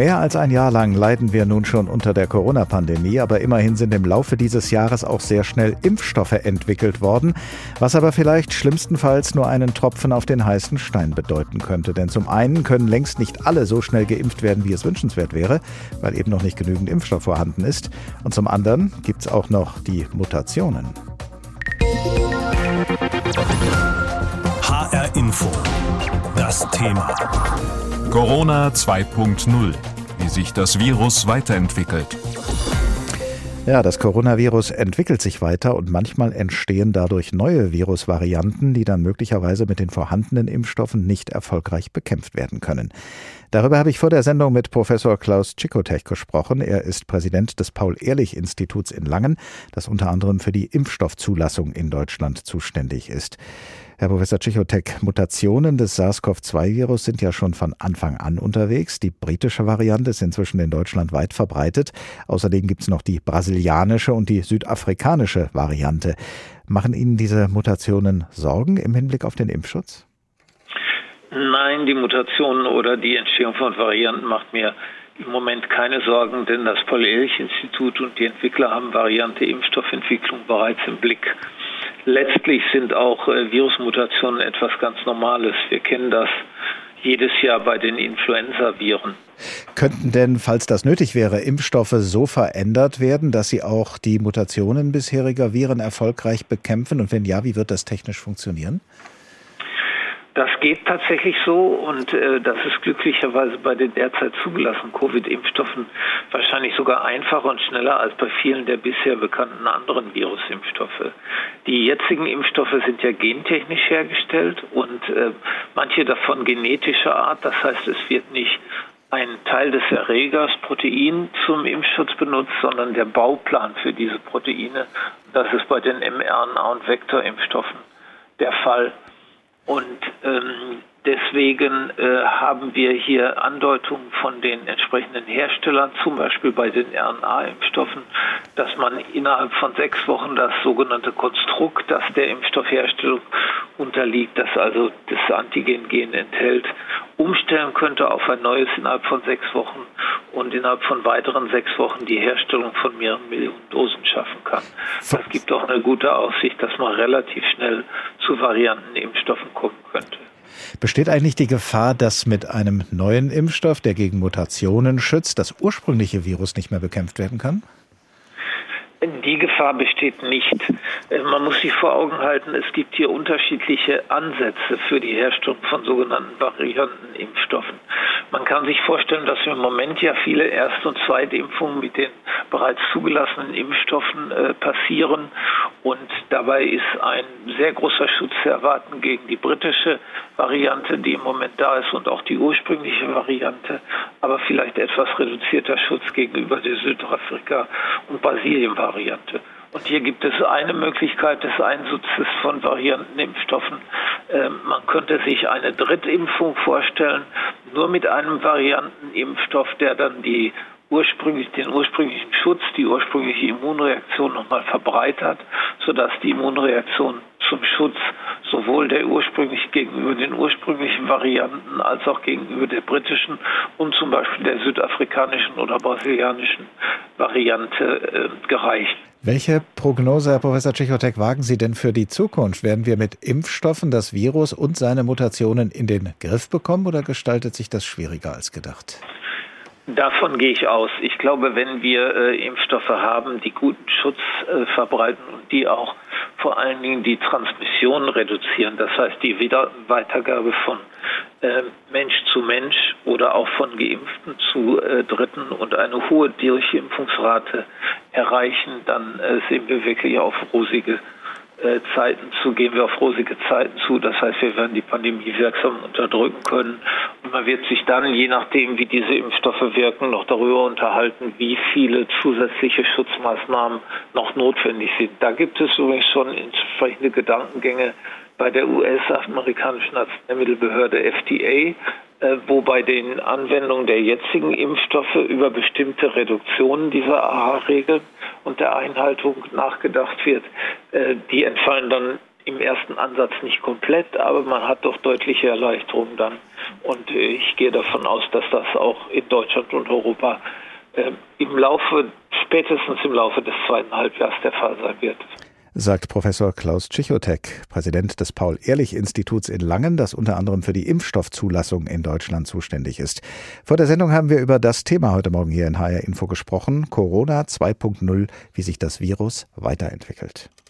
Mehr als ein Jahr lang leiden wir nun schon unter der Corona-Pandemie, aber immerhin sind im Laufe dieses Jahres auch sehr schnell Impfstoffe entwickelt worden, was aber vielleicht schlimmstenfalls nur einen Tropfen auf den heißen Stein bedeuten könnte. Denn zum einen können längst nicht alle so schnell geimpft werden, wie es wünschenswert wäre, weil eben noch nicht genügend Impfstoff vorhanden ist. Und zum anderen gibt es auch noch die Mutationen. HR Info. Das Thema. Corona 2.0. Wie sich das Virus weiterentwickelt. Ja, das Coronavirus entwickelt sich weiter und manchmal entstehen dadurch neue Virusvarianten, die dann möglicherweise mit den vorhandenen Impfstoffen nicht erfolgreich bekämpft werden können. Darüber habe ich vor der Sendung mit Professor Klaus Czikotek gesprochen. Er ist Präsident des Paul-Ehrlich-Instituts in Langen, das unter anderem für die Impfstoffzulassung in Deutschland zuständig ist. Herr Professor Tschichotek, Mutationen des SARS-CoV-2-Virus sind ja schon von Anfang an unterwegs. Die britische Variante ist inzwischen in Deutschland weit verbreitet. Außerdem gibt es noch die brasilianische und die südafrikanische Variante. Machen Ihnen diese Mutationen Sorgen im Hinblick auf den Impfschutz? Nein, die Mutationen oder die Entstehung von Varianten macht mir im Moment keine Sorgen, denn das Paul-Ehrlich-Institut und die Entwickler haben Variante Impfstoffentwicklung bereits im Blick letztlich sind auch äh, Virusmutationen etwas ganz Normales. Wir kennen das jedes Jahr bei den Influenza-Viren. Könnten denn, falls das nötig wäre, Impfstoffe so verändert werden, dass sie auch die Mutationen bisheriger Viren erfolgreich bekämpfen? Und wenn ja, wie wird das technisch funktionieren? Das geht tatsächlich so und äh, das ist glücklicherweise bei den derzeit zugelassenen Covid-Impfstoffen wahrscheinlich sogar einfacher und schneller als bei vielen der bisher bekannten anderen Virusimpfstoffe. Die jetzigen Impfstoffe sind ja gentechnisch hergestellt und äh, manche davon genetischer Art. Das heißt, es wird nicht ein Teil des Erregers, Protein, zum Impfschutz benutzt, sondern der Bauplan für diese Proteine. Das ist bei den mRNA- und Vektorimpfstoffen der Fall. Und ähm, deswegen äh, haben wir hier Andeutungen von den entsprechenden Herstellern, zum Beispiel bei den RNA-Impfstoffen, dass man innerhalb von sechs Wochen das sogenannte Konstrukt, das der Impfstoffherstellung unterliegt, das also das Antigen-Gen enthält, umstellen könnte auf ein neues innerhalb von sechs Wochen und innerhalb von weiteren sechs Wochen die Herstellung von mehreren Millionen Dosen schaffen kann. Das gibt auch eine gute Aussicht, dass man relativ schnell zu Variantenimpfstoffen kommen könnte. Besteht eigentlich die Gefahr, dass mit einem neuen Impfstoff, der gegen Mutationen schützt, das ursprüngliche Virus nicht mehr bekämpft werden kann? Die Gefahr besteht nicht. Äh, man muss sich vor Augen halten, es gibt hier unterschiedliche Ansätze für die Herstellung von sogenannten Variantenimpfstoffen. Man kann sich vorstellen, dass im Moment ja viele Erst- und Zweitimpfungen mit den bereits zugelassenen Impfstoffen äh, passieren. Und dabei ist ein sehr großer Schutz zu erwarten gegen die britische Variante, die im Moment da ist, und auch die ursprüngliche Variante, aber vielleicht etwas reduzierter Schutz gegenüber der Südafrika- und Brasilien-Variante. Und hier gibt es eine Möglichkeit des Einsatzes von Variantenimpfstoffen. Ähm, man könnte sich eine Drittimpfung vorstellen, nur mit einem Variantenimpfstoff, der dann die ursprünglich den ursprünglichen Schutz, die ursprüngliche Immunreaktion nochmal verbreitert, sodass die Immunreaktion zum Schutz sowohl der ursprünglich gegenüber den ursprünglichen Varianten als auch gegenüber der britischen und zum Beispiel der südafrikanischen oder brasilianischen Variante äh, gereicht. Welche Prognose, Herr Professor Tschechotek, wagen Sie denn für die Zukunft? Werden wir mit Impfstoffen das Virus und seine Mutationen in den Griff bekommen oder gestaltet sich das schwieriger als gedacht? Davon gehe ich aus. Ich glaube, wenn wir äh, Impfstoffe haben, die guten Schutz äh, verbreiten und die auch vor allen Dingen die Transmission reduzieren, das heißt die Weitergabe von Mensch zu Mensch oder auch von Geimpften zu äh, Dritten und eine hohe Durchimpfungsrate erreichen, dann äh, sehen wir wirklich auf rosige äh, Zeiten zu, gehen wir auf rosige Zeiten zu. Das heißt, wir werden die Pandemie wirksam unterdrücken können. Und man wird sich dann, je nachdem, wie diese Impfstoffe wirken, noch darüber unterhalten, wie viele zusätzliche Schutzmaßnahmen noch notwendig sind. Da gibt es übrigens schon entsprechende Gedankengänge bei der US-amerikanischen Arzneimittelbehörde FDA, äh, wo bei den Anwendungen der jetzigen Impfstoffe über bestimmte Reduktionen dieser AHA-Regeln und der Einhaltung nachgedacht wird. Äh, die entfallen dann im ersten Ansatz nicht komplett, aber man hat doch deutliche Erleichterungen dann. Und äh, ich gehe davon aus, dass das auch in Deutschland und Europa im Laufe, spätestens im Laufe des zweiten Halbjahres der Fall sein wird sagt Professor Klaus Tschichotek, Präsident des Paul-Ehrlich-Instituts in Langen, das unter anderem für die Impfstoffzulassung in Deutschland zuständig ist. Vor der Sendung haben wir über das Thema heute Morgen hier in HR Info gesprochen, Corona 2.0, wie sich das Virus weiterentwickelt.